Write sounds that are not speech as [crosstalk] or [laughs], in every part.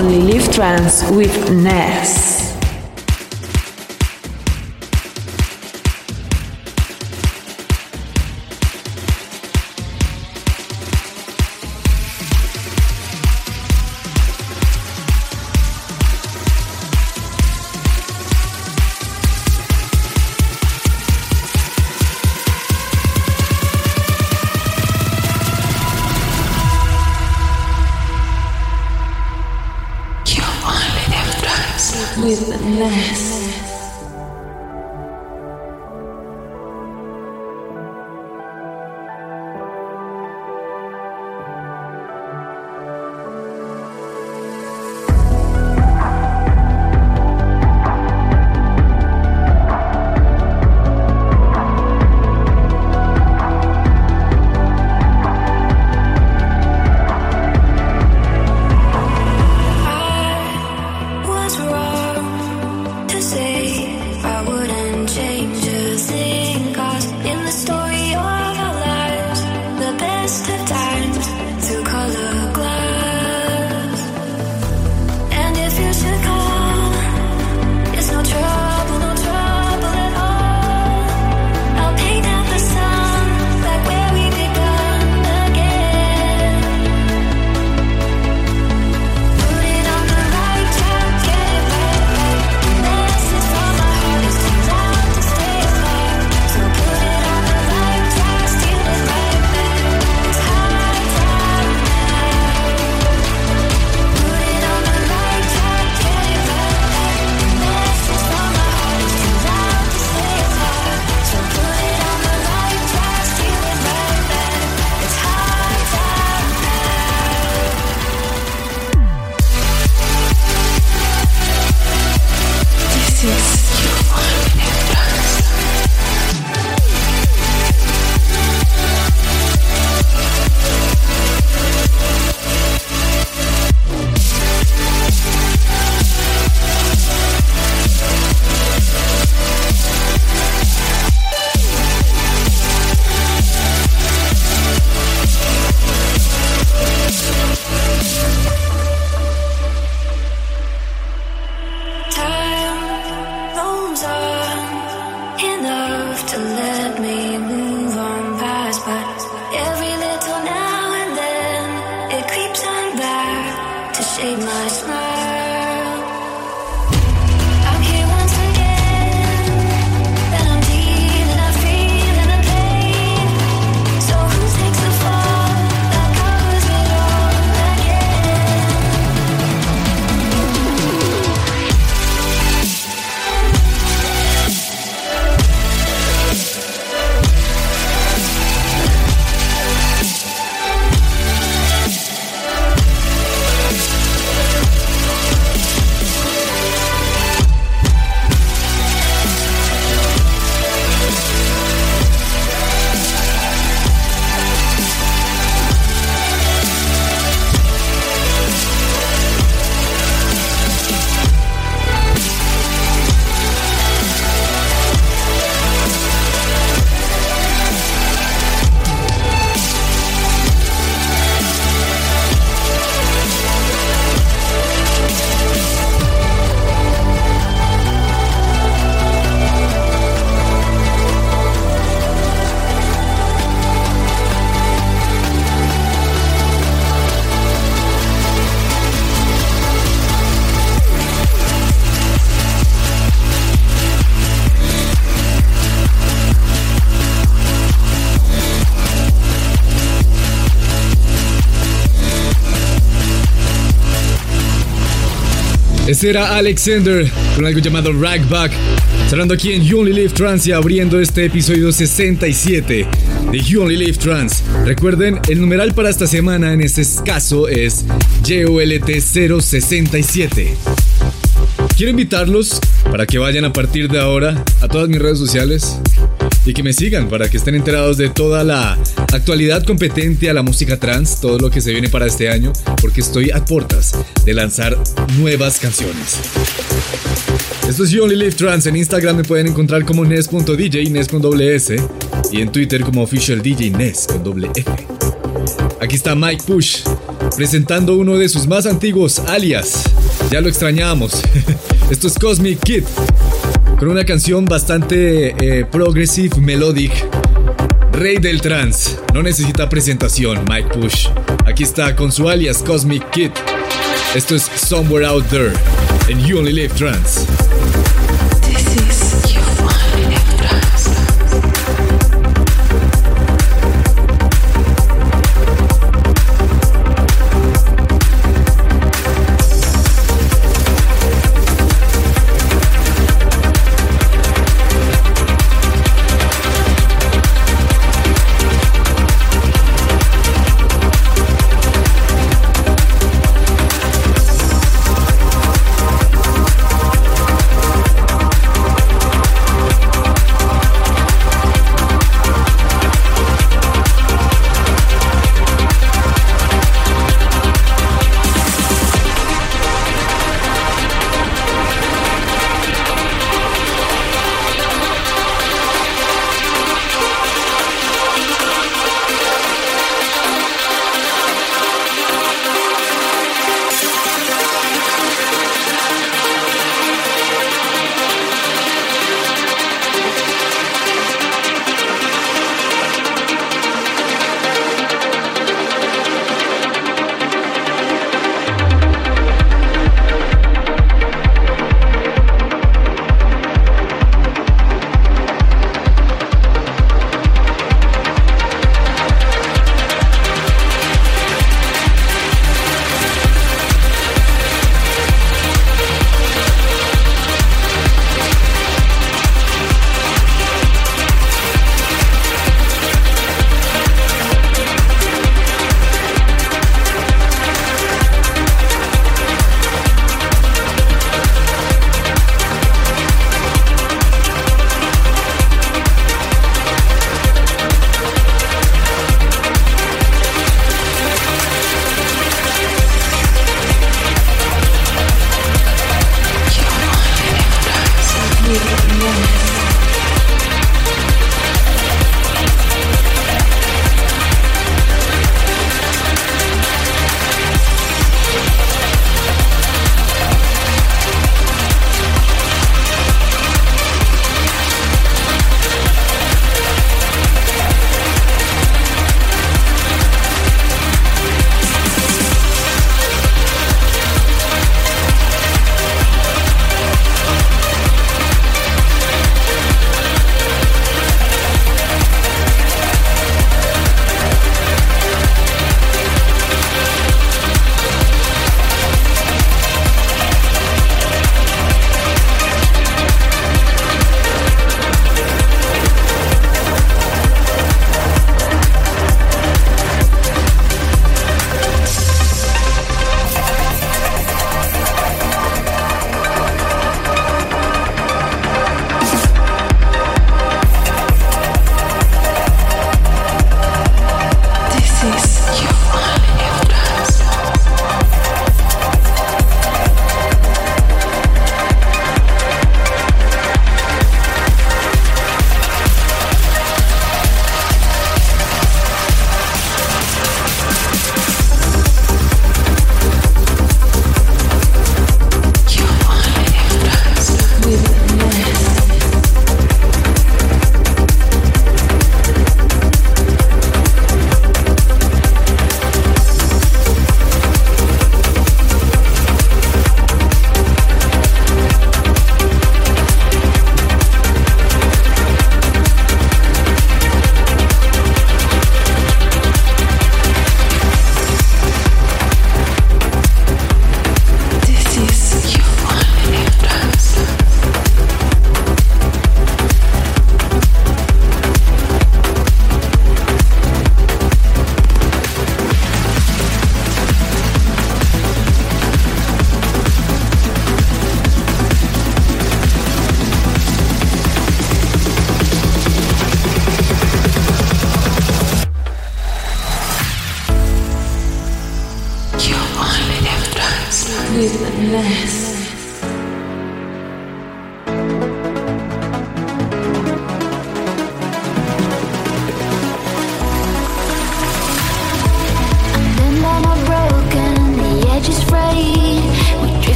Only Live Trance with Ness. Ese era Alexander con algo llamado Ragback. Cerrando aquí en You Only Live Trans y abriendo este episodio 67 de You Only Live Trans. Recuerden, el numeral para esta semana en este caso es JOLT067. Quiero invitarlos para que vayan a partir de ahora a todas mis redes sociales y que me sigan para que estén enterados de toda la actualidad competente a la música trans, todo lo que se viene para este año, porque estoy a puertas de lanzar nuevas canciones. Esto es You Only Live Trans. En Instagram me pueden encontrar como Nes.dj, Nes con doble S, y en Twitter como Official DJ Nes con doble F. Aquí está Mike Push presentando uno de sus más antiguos alias. Ya lo extrañábamos. [laughs] Esto es Cosmic Kid, con una canción bastante eh, progressive melodic. Rey del trance, no necesita presentación, Mike Push. Aquí está con su alias Cosmic Kid. Esto es Somewhere Out There, and You Only Live Trance. el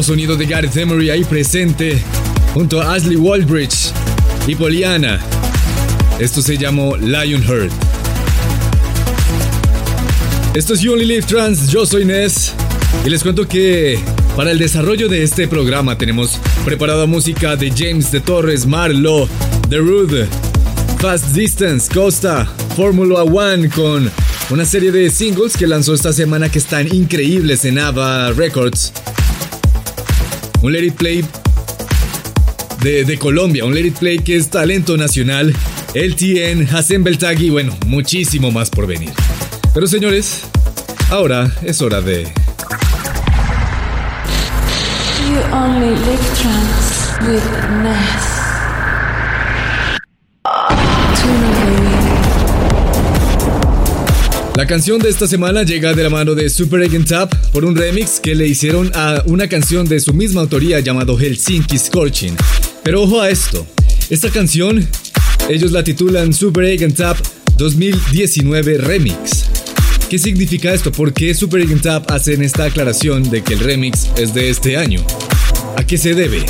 sonido de Gareth Emery ahí presente, junto a Ashley Waldbridge y Poliana. Esto se llamó Lionheart. Esto es You Only Live Trans, yo soy Ness y les cuento que para el desarrollo de este programa tenemos preparada música de James de Torres, Marlo, The Rude, Fast Distance, Costa, Formula One con una serie de singles que lanzó esta semana que están increíbles en Ava Records. Un Let It Play de, Colombia, un Let It Play que es talento nacional, LTN, Hassan Beltagui, bueno, muchísimo más por venir. Pero señores, ahora es hora de... La canción de esta semana llega de la mano de Super Egg Tap por un remix que le hicieron a una canción de su misma autoría llamado Helsinki Scorching. Pero ojo a esto, esta canción ellos la titulan Super Egg Tap 2019 Remix. ¿Qué significa esto? ¿Por qué Super Egg Tap hacen esta aclaración de que el remix es de este año? ¿A qué se debe?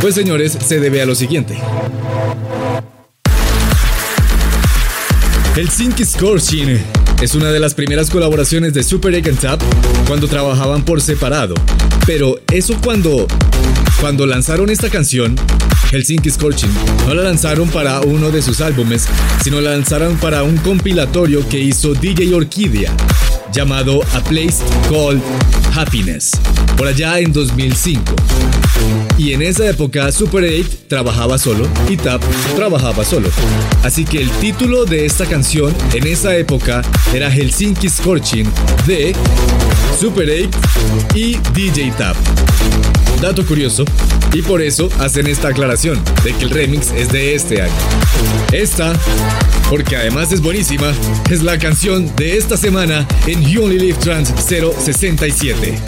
Pues señores, se debe a lo siguiente. Helsinki Scorching es una de las primeras colaboraciones de Super Egg and Tap cuando trabajaban por separado. Pero eso cuando, cuando lanzaron esta canción, Helsinki Scorching, no la lanzaron para uno de sus álbumes, sino la lanzaron para un compilatorio que hizo DJ Orquídea, llamado A Place Called Happiness, por allá en 2005. Y en esa época Super 8 trabajaba solo y Tap trabajaba solo. Así que el título de esta canción en esa época era Helsinki Scorching de Super 8 y DJ Tap. Dato curioso, y por eso hacen esta aclaración de que el remix es de este año. Esta, porque además es buenísima, es la canción de esta semana en You Only Live Trans 067.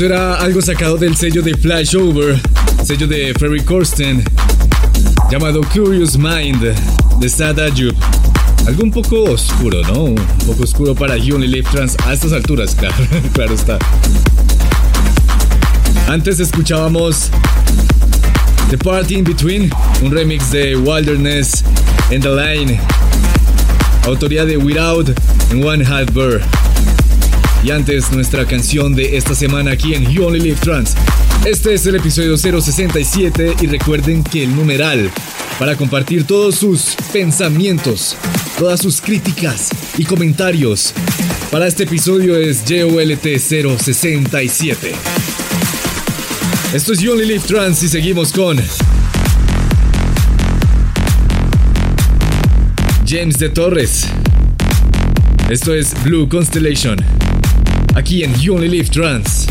Eso era algo sacado del sello de Flashover, sello de Ferry Corsten, llamado Curious Mind de Sad Ajub. Algo un poco oscuro, ¿no? Un poco oscuro para You Live Trans a estas alturas, [laughs] claro, claro está. Antes escuchábamos The Party in Between, un remix de Wilderness and the Line, autoría de Without and One Half Burr. Y antes nuestra canción de esta semana aquí en You Only Live Trans. Este es el episodio 067 y recuerden que el numeral para compartir todos sus pensamientos, todas sus críticas y comentarios para este episodio es JOLT 067. Esto es You Only Live Trans y seguimos con James de Torres. Esto es Blue Constellation. Aquí en You Only Live Trans.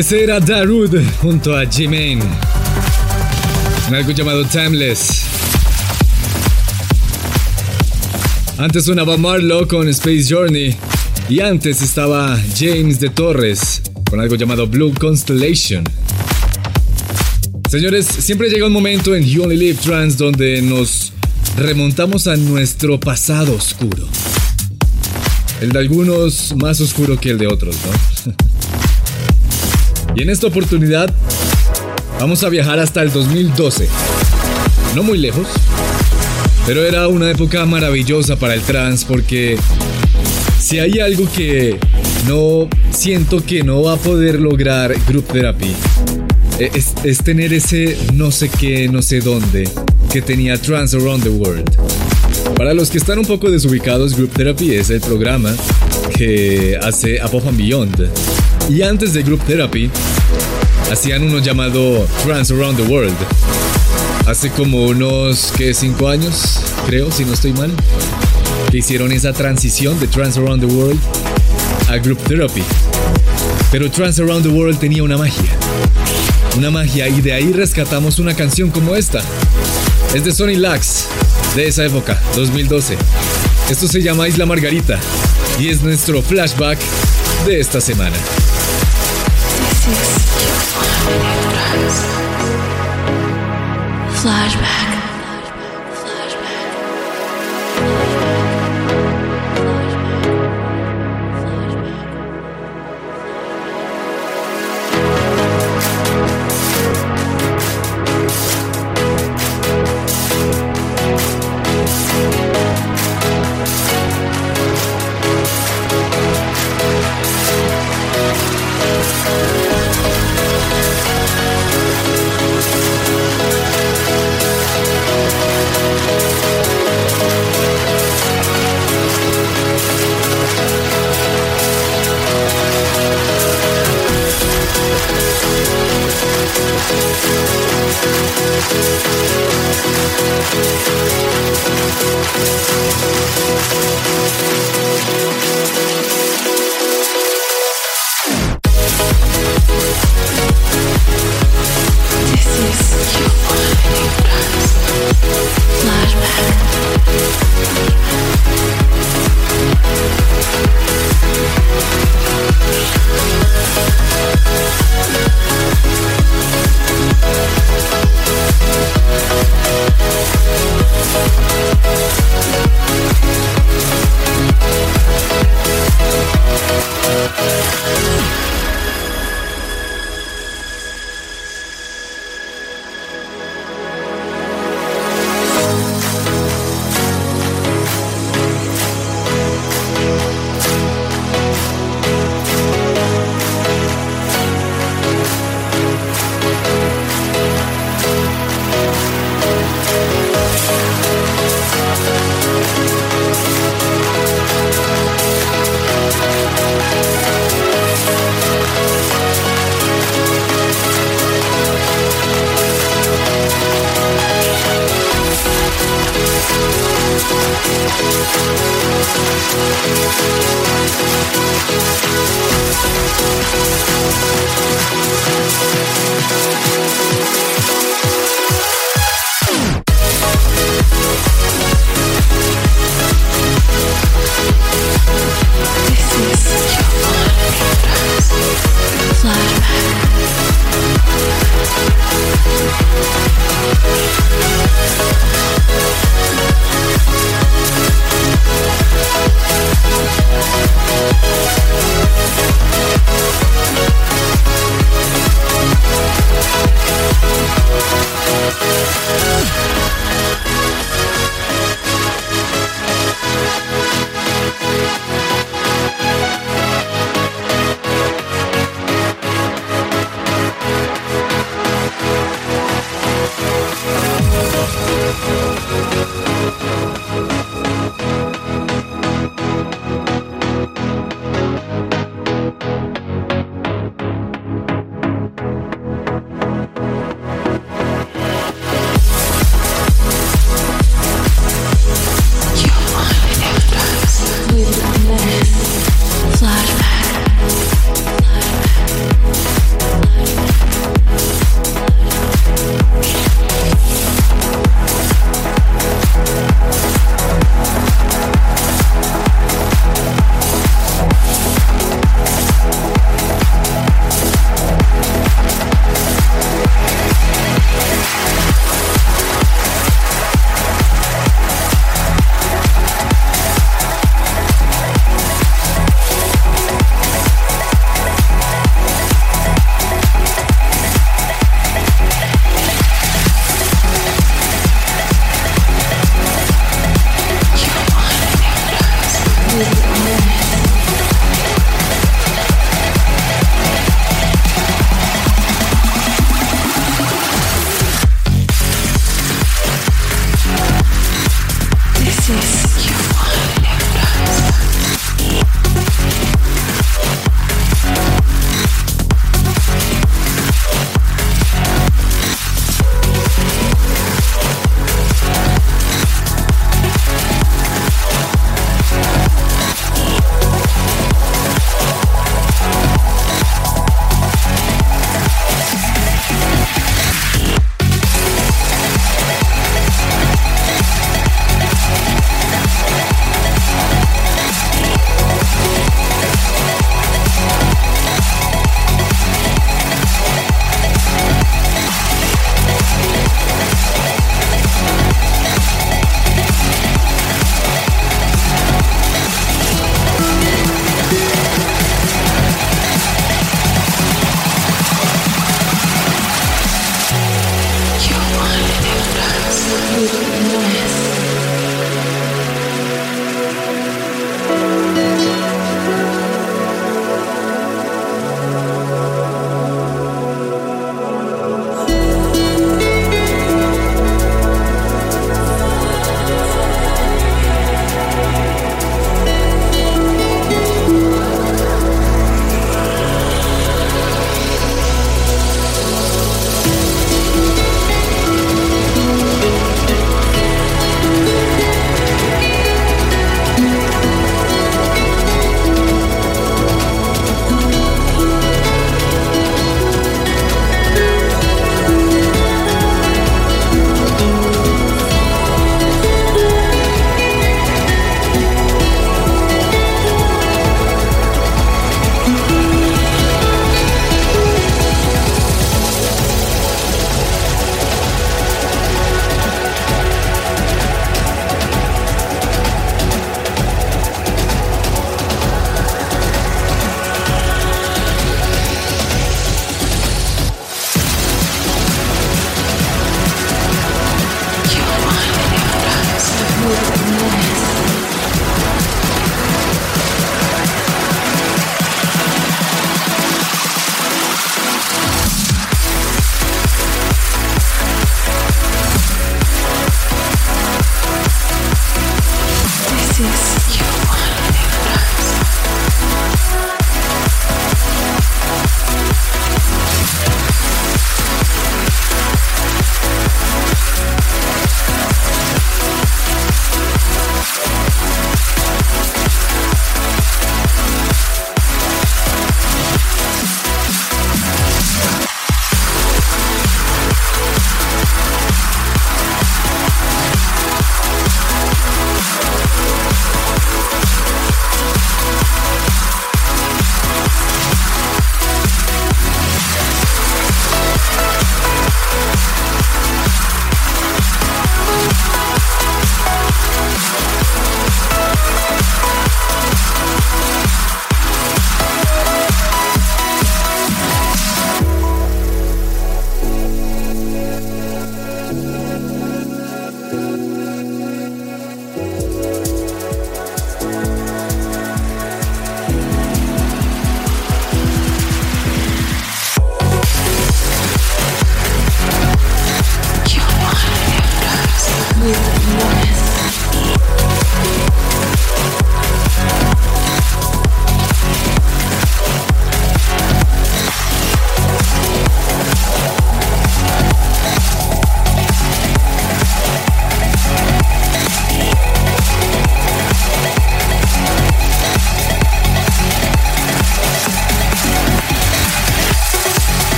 Era Darude junto a G-Main. Algo llamado Timeless. Antes sonaba Marlowe con Space Journey. Y antes estaba James de Torres con algo llamado Blue Constellation. Señores, siempre llega un momento en You Only Live Trans donde nos remontamos a nuestro pasado oscuro. El de algunos más oscuro que el de otros, ¿no? Y en esta oportunidad vamos a viajar hasta el 2012. No muy lejos, pero era una época maravillosa para el trans porque si hay algo que no siento que no va a poder lograr Group Therapy es, es tener ese no sé qué, no sé dónde que tenía Trans Around the World. Para los que están un poco desubicados, Group Therapy es el programa que hace Above and Beyond. Y antes de Group Therapy, hacían uno llamado Trans Around the World. Hace como unos, ¿qué? ¿Cinco años? Creo, si no estoy mal. Que hicieron esa transición de Trans Around the World a Group Therapy. Pero Trans Around the World tenía una magia. Una magia y de ahí rescatamos una canción como esta. Es de Sony Lax, de esa época, 2012. Esto se llama Isla Margarita y es nuestro flashback de esta semana. Flashback.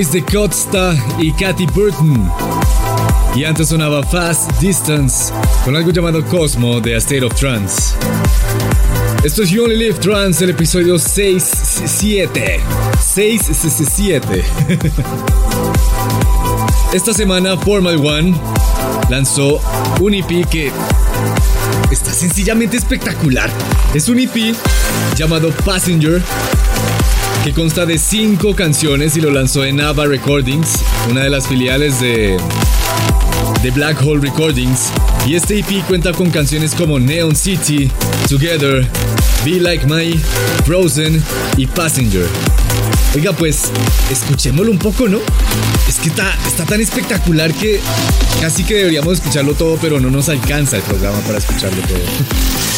Always de Costa y Katy Burton. Y antes sonaba Fast Distance con algo llamado Cosmo de A State of Trance. Esto es You Only Live Trance, el episodio 6-7. 6-7. [laughs] Esta semana Formal One lanzó un EP que está sencillamente espectacular. Es un EP llamado Passenger que consta de cinco canciones y lo lanzó en Ava Recordings, una de las filiales de, de Black Hole Recordings. Y este EP cuenta con canciones como Neon City, Together, Be Like My, Frozen y Passenger. Oiga, pues, escuchémoslo un poco, ¿no? Es que está, está tan espectacular que casi que deberíamos escucharlo todo, pero no nos alcanza el programa para escucharlo todo. [laughs]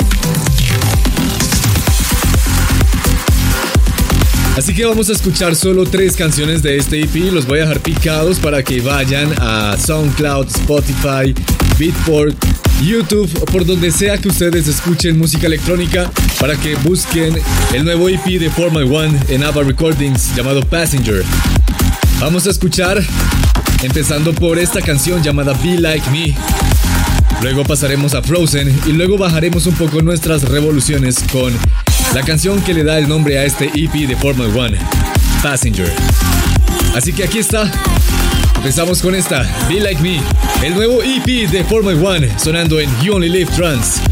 Así que vamos a escuchar solo tres canciones de este EP. Los voy a dejar picados para que vayan a SoundCloud, Spotify, Beatport, YouTube o por donde sea que ustedes escuchen música electrónica para que busquen el nuevo EP de Formal One en Ava Recordings llamado Passenger. Vamos a escuchar empezando por esta canción llamada Be Like Me. Luego pasaremos a Frozen y luego bajaremos un poco nuestras revoluciones con la canción que le da el nombre a este EP de Formal One. Passenger. Así que aquí está. Empezamos con esta, Be Like Me, el nuevo EP de Formula One, sonando en You Only Live Trance.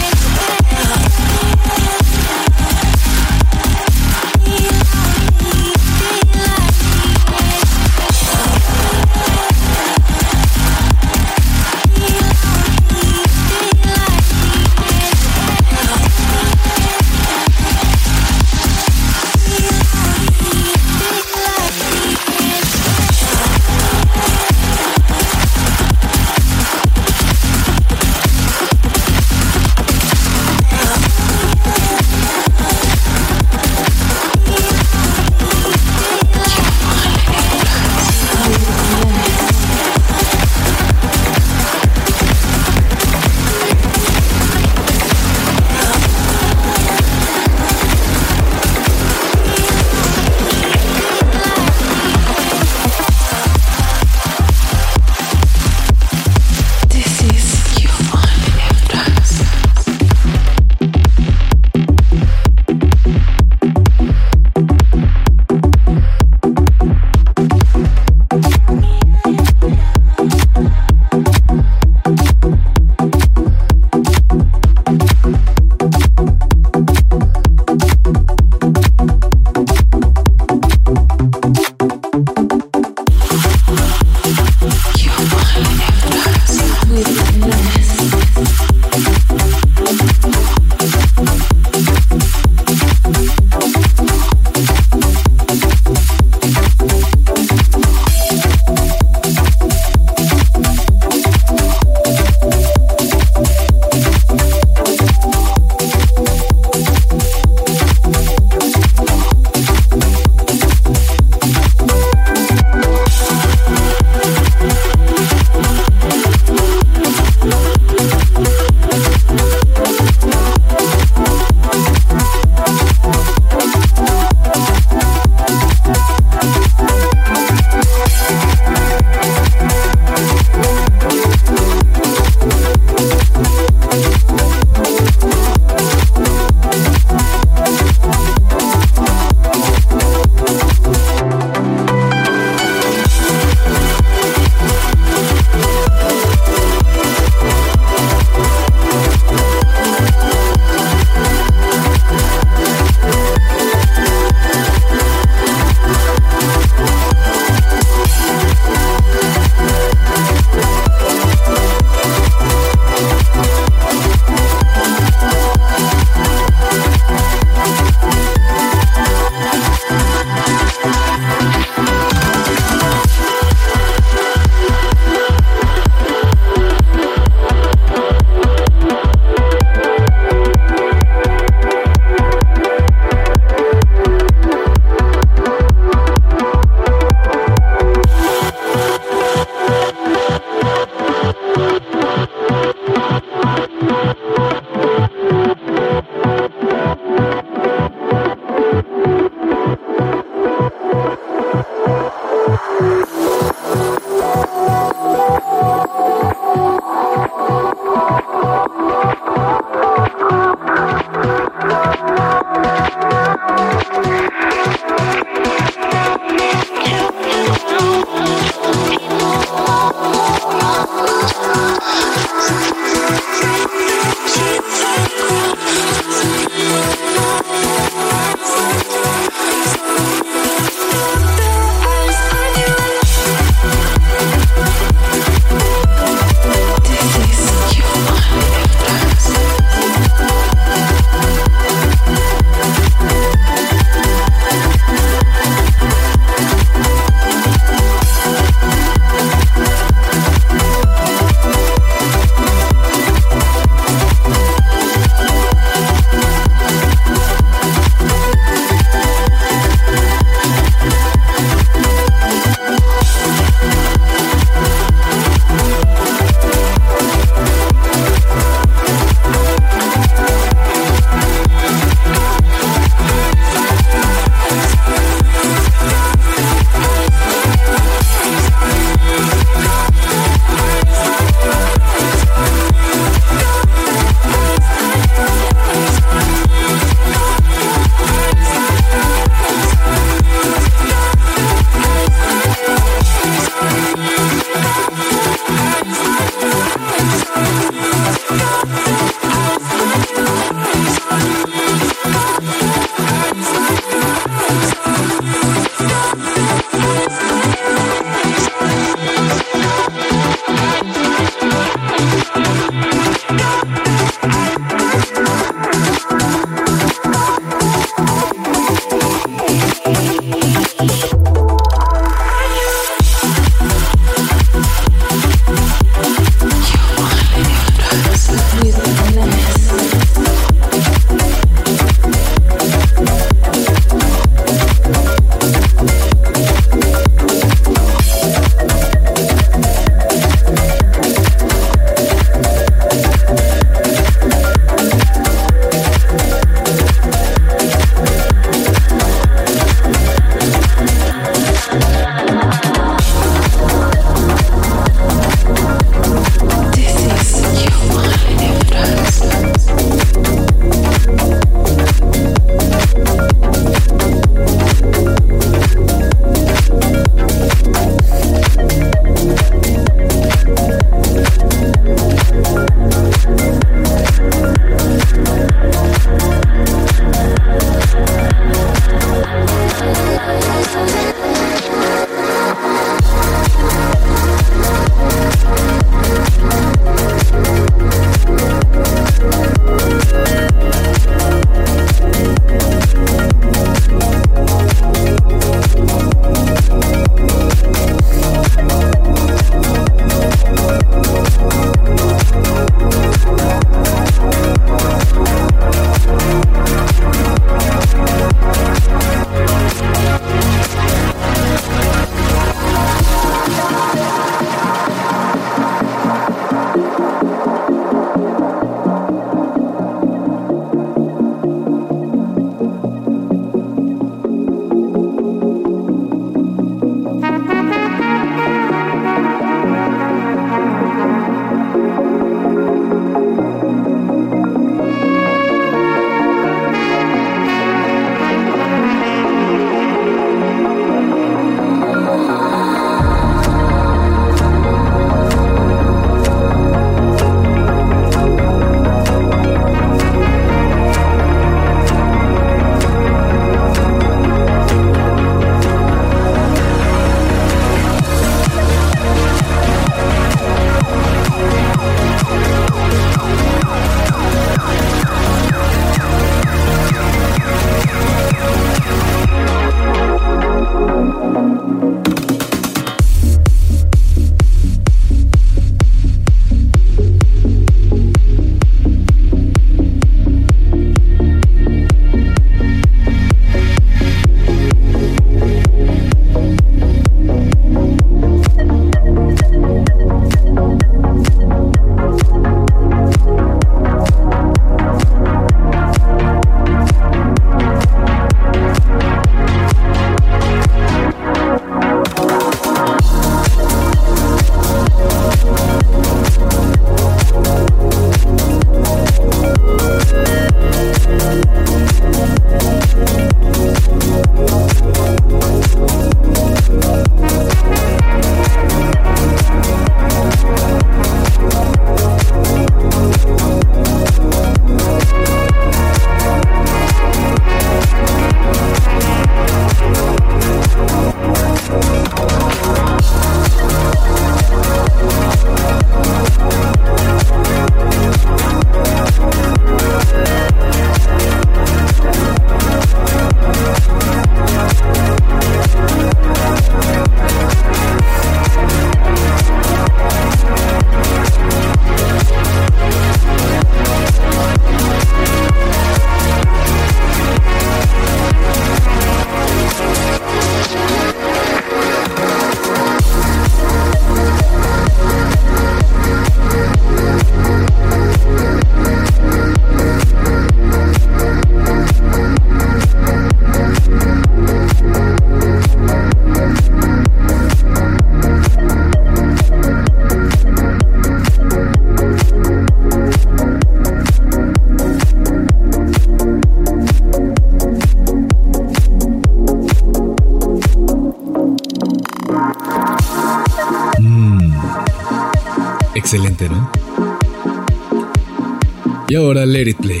Ahora Let It Play.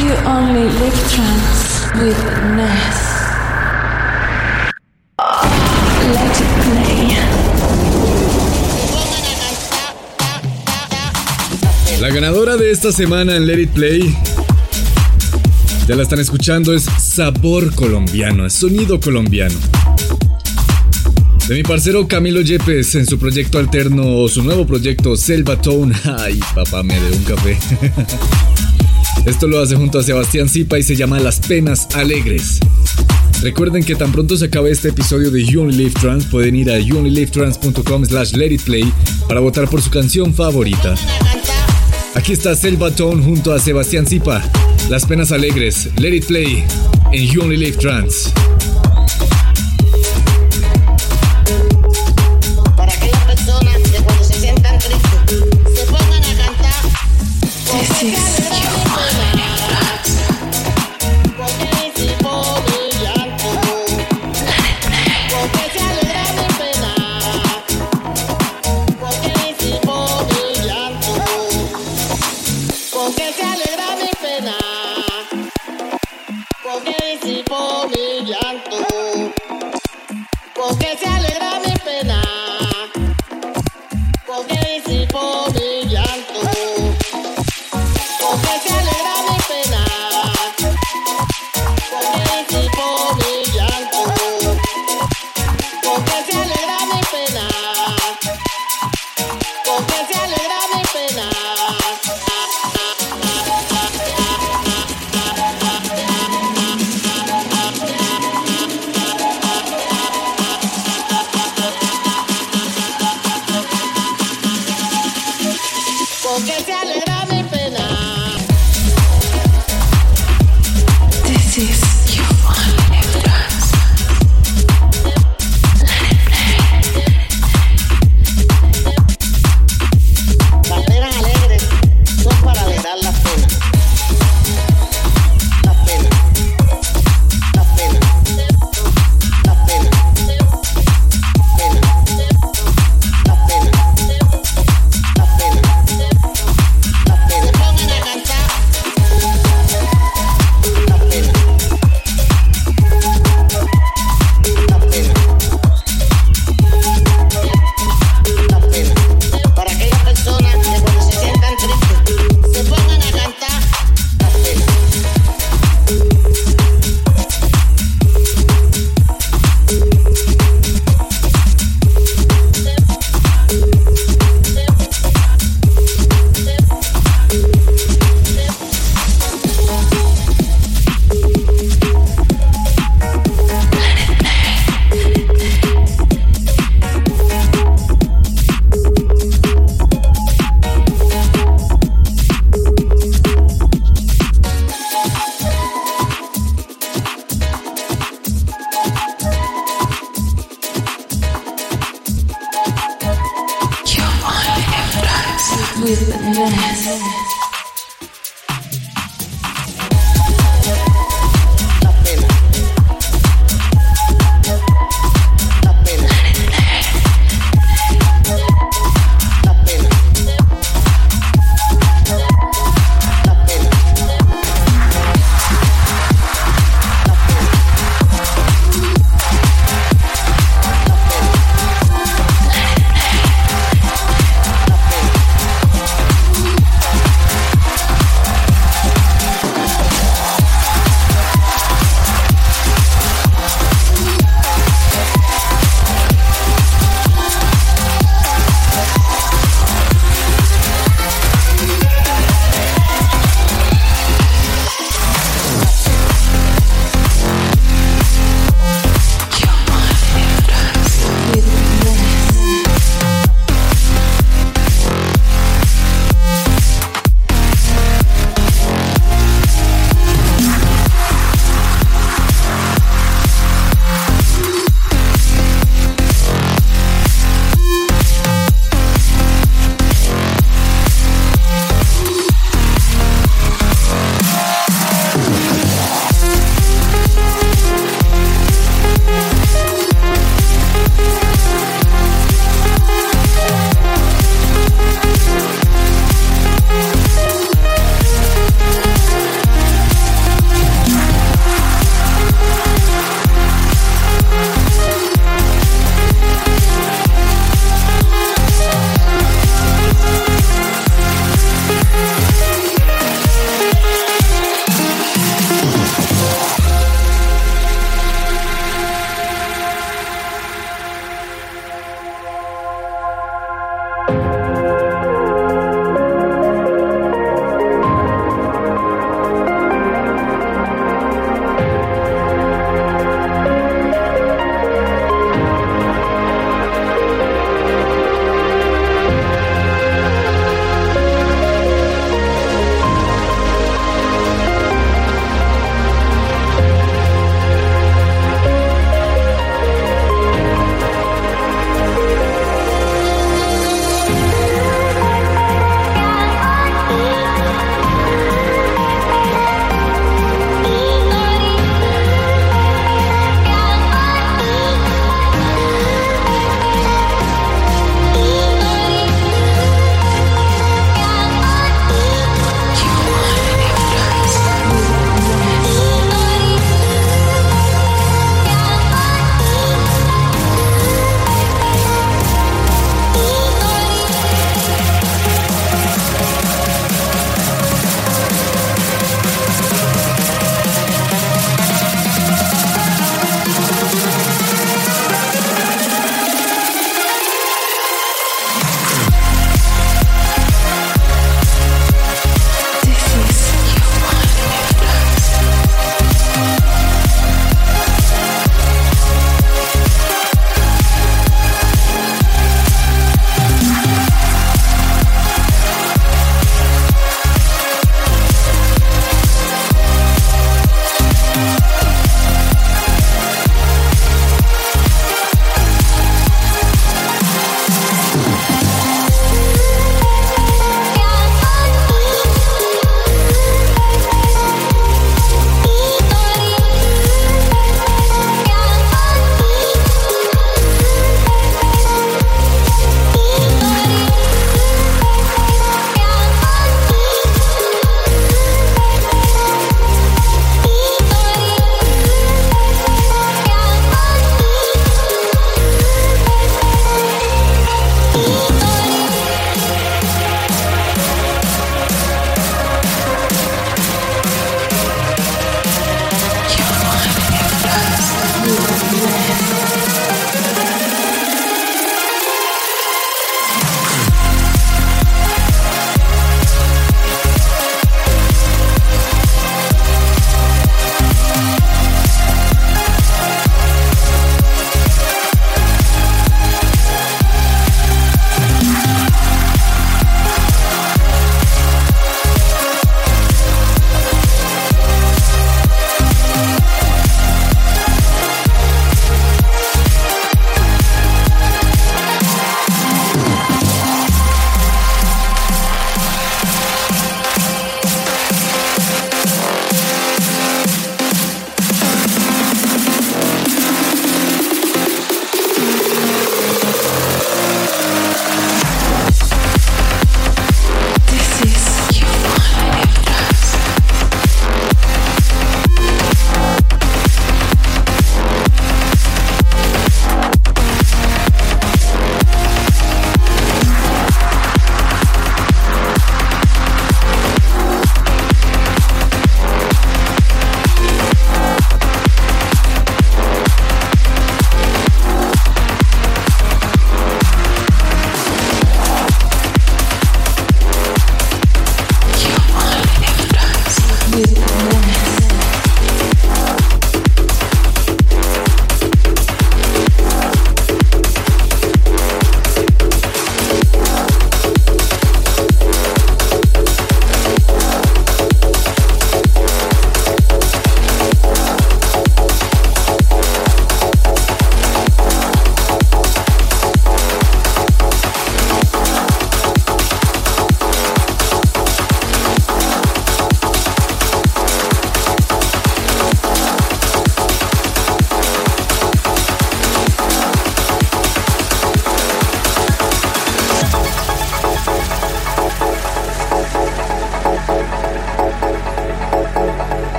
You only live trance with Ness. Let it play. La ganadora de esta semana en Let It Play, ya la están escuchando, es Sabor Colombiano, es sonido colombiano. De mi parcero Camilo Yepes en su proyecto alterno o su nuevo proyecto Selva Tone. Ay, papá, me de un café. [laughs] Esto lo hace junto a Sebastián Zipa y se llama Las Penas Alegres. Recuerden que tan pronto se acabe este episodio de You Only Live Trans, pueden ir a youonlylivetrans.com slash let it play para votar por su canción favorita. Aquí está Selva Tone junto a Sebastián Zipa. Las penas alegres, let it play en You Only Live Trans.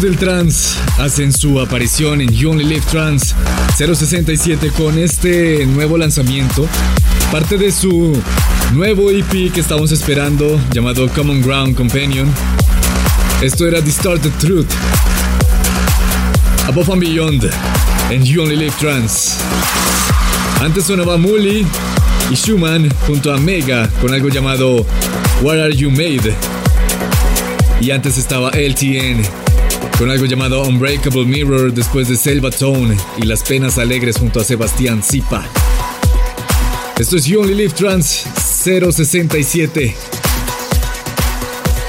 Del trance hacen su aparición en You Only Live Trance 067 con este nuevo lanzamiento, parte de su nuevo EP que estamos esperando llamado Common Ground Companion. Esto era Distorted Truth. Above and Beyond en You Only Live Trance. Antes sonaba Mully y Schumann junto a Mega con algo llamado What Are You Made. Y antes estaba LTN con algo llamado Unbreakable Mirror después de Selva Tone y Las Penas Alegres junto a Sebastián Zipa. Esto es You Only Live Trans 067.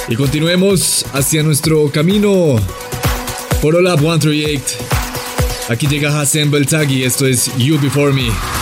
Y continuemos hacia nuestro camino por Olab 138. Aquí llega Hassan Beltagi, esto es You Before Me.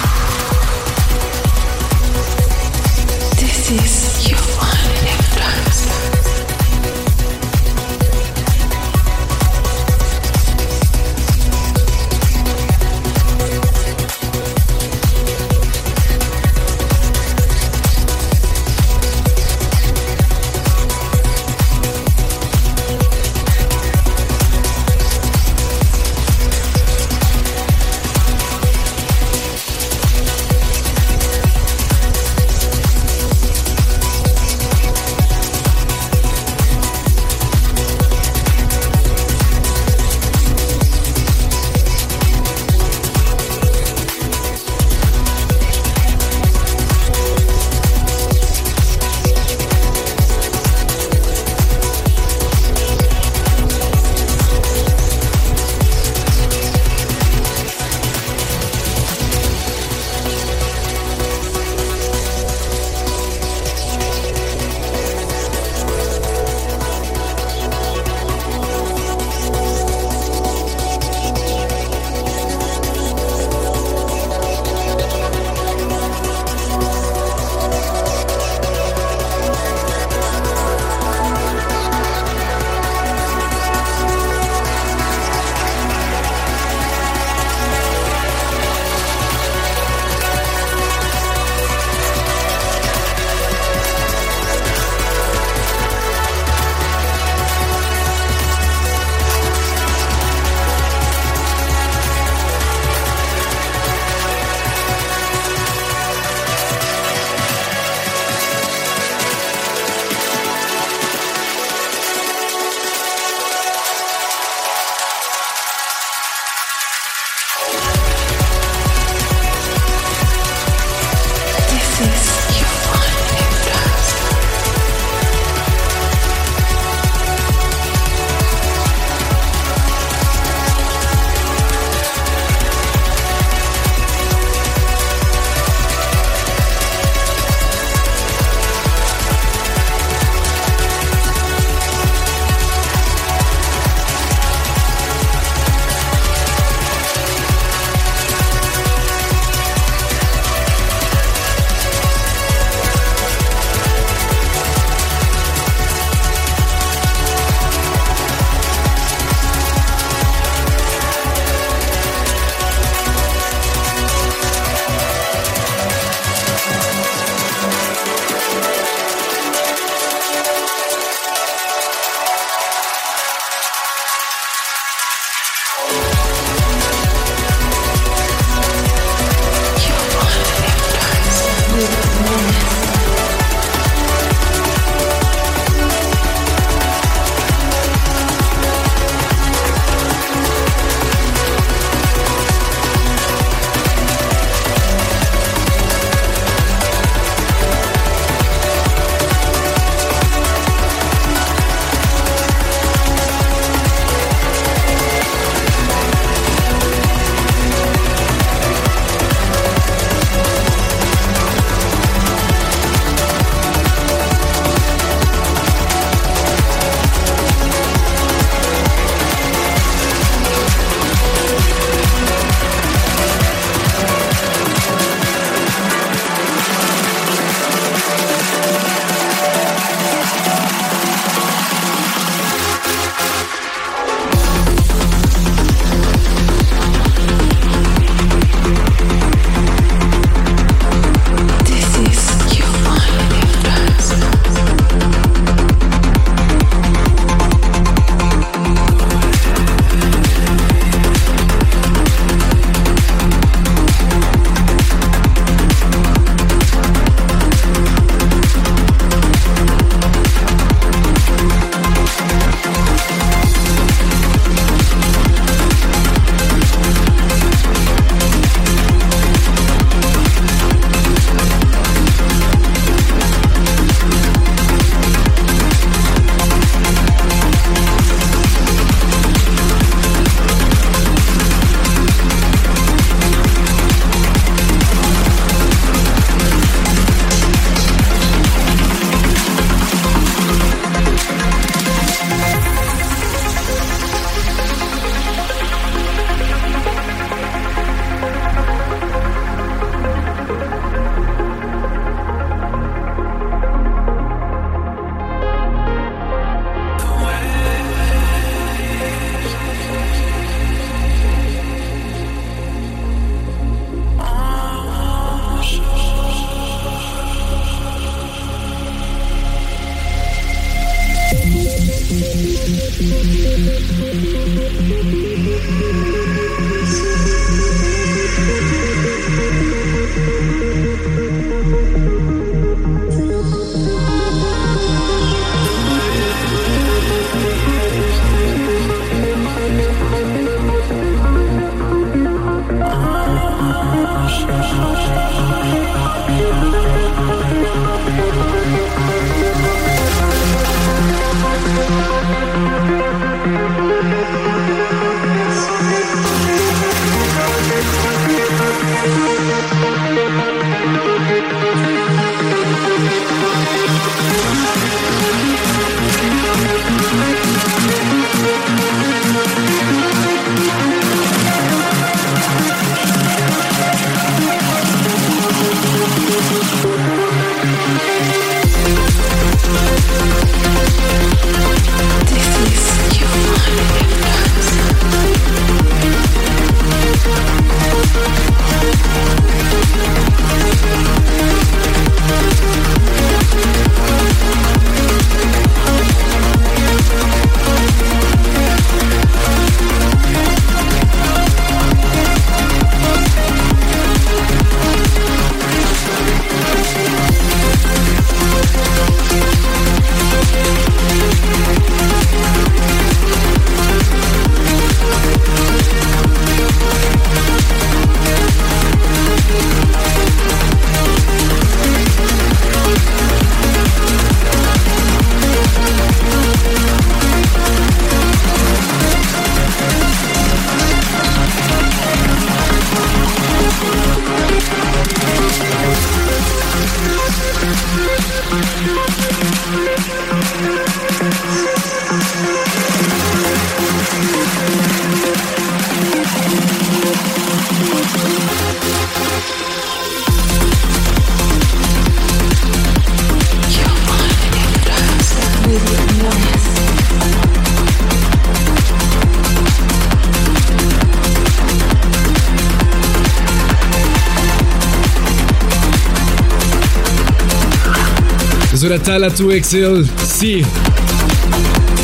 Tala 2XL, sí.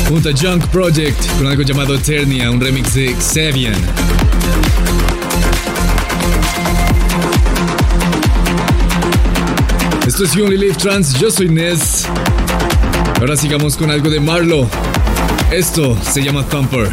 Junto a Junk Project con algo llamado Eternia, un remix de Xavian. Esto es Only Live Trans, yo soy Ness. Ahora sigamos con algo de Marlo. Esto se llama Thumper.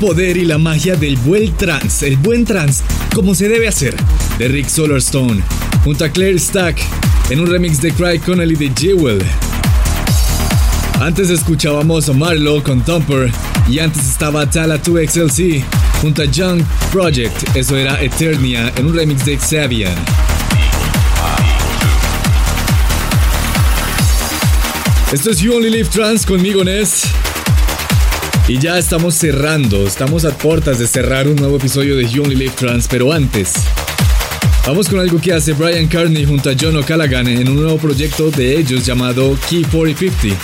Poder y la magia del buen trance, el buen trance, como se debe hacer, de Rick Solarstone, junto a Claire Stack, en un remix de Cry Connelly de Jewel. Antes escuchábamos a Marlo con Thumper y antes estaba Tala 2XLC junto a Young Project, eso era Eternia en un remix de Xavier. Esto es You Only Live Trans conmigo, Ness. Y ya estamos cerrando, estamos a puertas de cerrar un nuevo episodio de You Only Live Trans, pero antes, vamos con algo que hace Brian Carney junto a John O'Callaghan en un nuevo proyecto de ellos llamado Key 4050.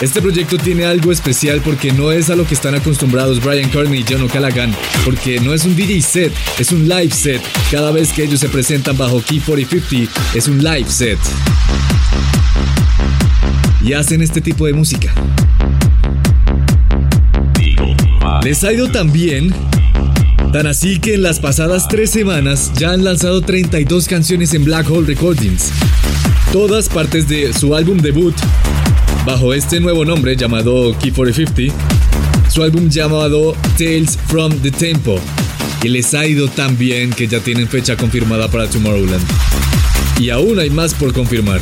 Este proyecto tiene algo especial porque no es a lo que están acostumbrados Brian Carney y John O'Callaghan, porque no es un DJ set, es un live set. Cada vez que ellos se presentan bajo Key 4050 es un live set. Y hacen este tipo de música. Les ha ido tan bien, tan así que en las pasadas tres semanas ya han lanzado 32 canciones en Black Hole Recordings. Todas partes de su álbum debut, bajo este nuevo nombre llamado Key 4050, su álbum llamado Tales from the Tempo. Y les ha ido tan bien que ya tienen fecha confirmada para Tomorrowland. Y aún hay más por confirmar.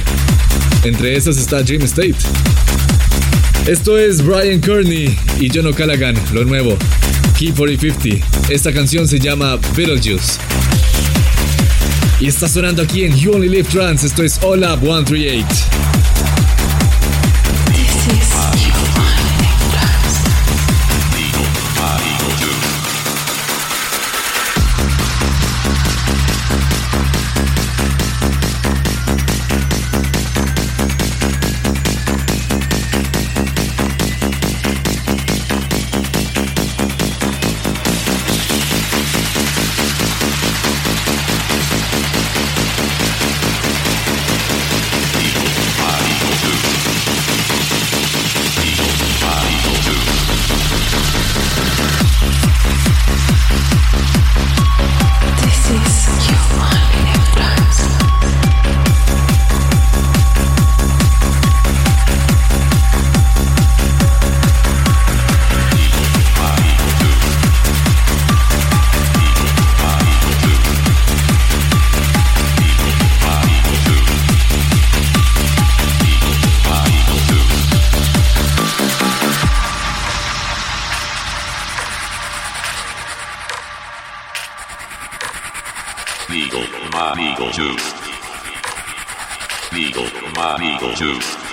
Entre esas está Dream State. Esto es Brian Kearney y John O'Callaghan, lo nuevo, Key 4050. Esta canción se llama Beetlejuice. Y está sonando aquí en You Only Live Trans. Esto es Up 138. my Beetlejuice.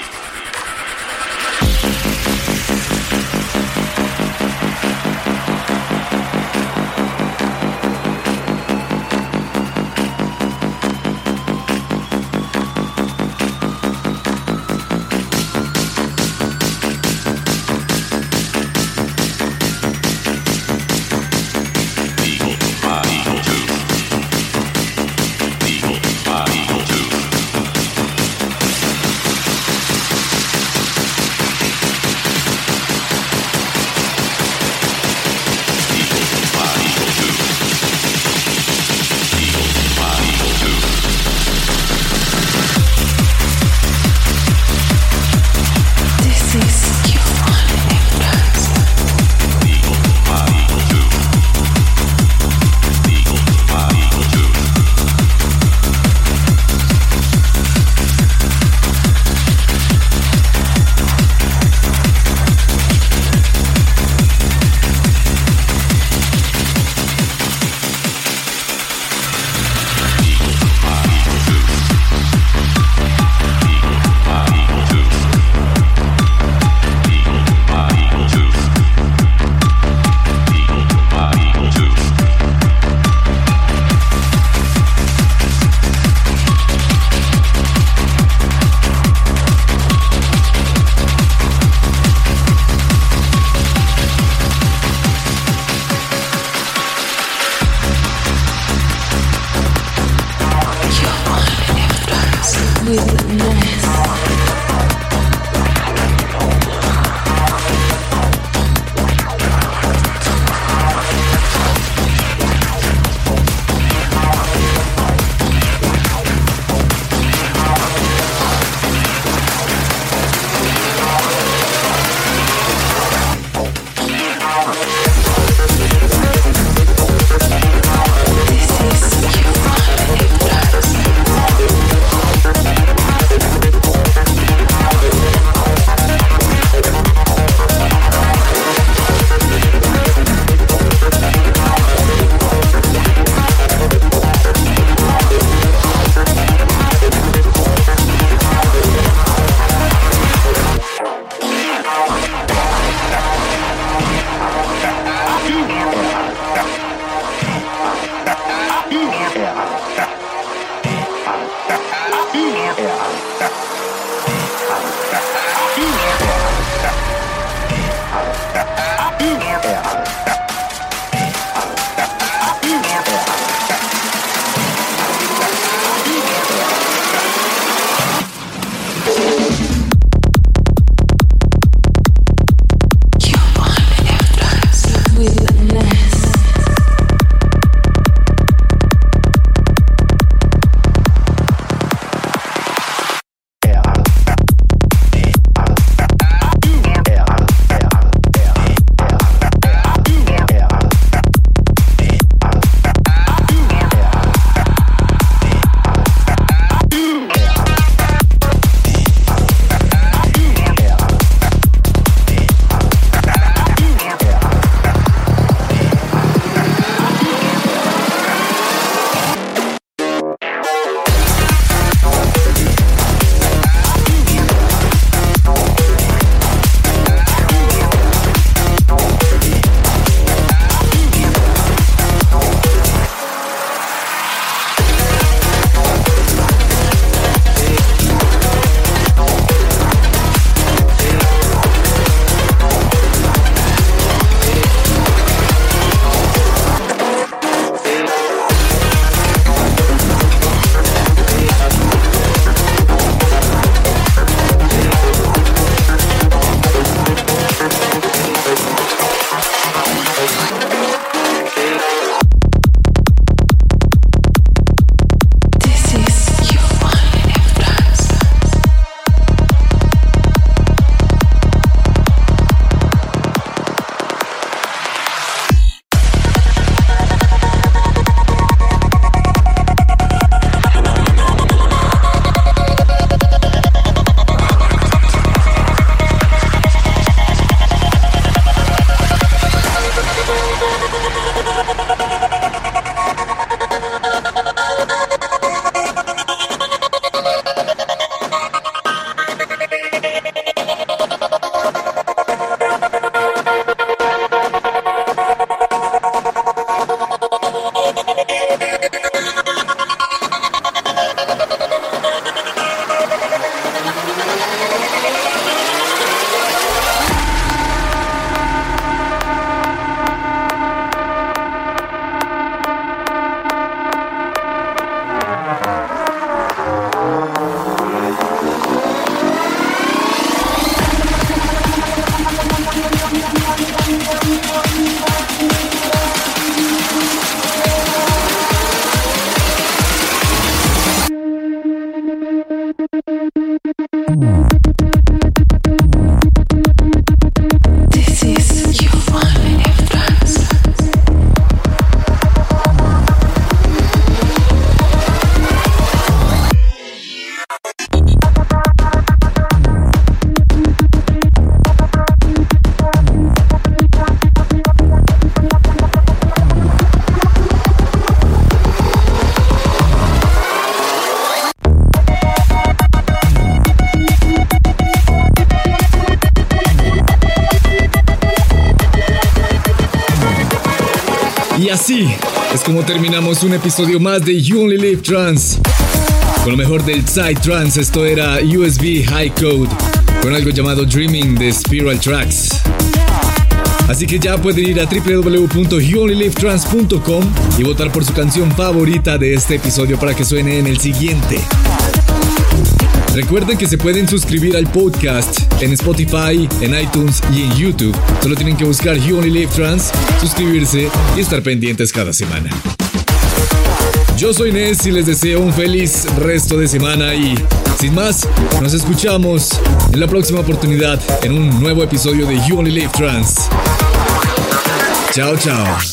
Episodio más de You Only Live Trans. Con lo mejor del Side Trans, esto era USB High Code, con algo llamado Dreaming de Spiral Tracks. Así que ya pueden ir a www.youonlylivetrans.com y votar por su canción favorita de este episodio para que suene en el siguiente. Recuerden que se pueden suscribir al podcast en Spotify, en iTunes y en YouTube. Solo tienen que buscar You Only Live Trans, suscribirse y estar pendientes cada semana. Yo soy Ness y les deseo un feliz resto de semana y, sin más, nos escuchamos en la próxima oportunidad en un nuevo episodio de You Only Live Trans. Chao, chao.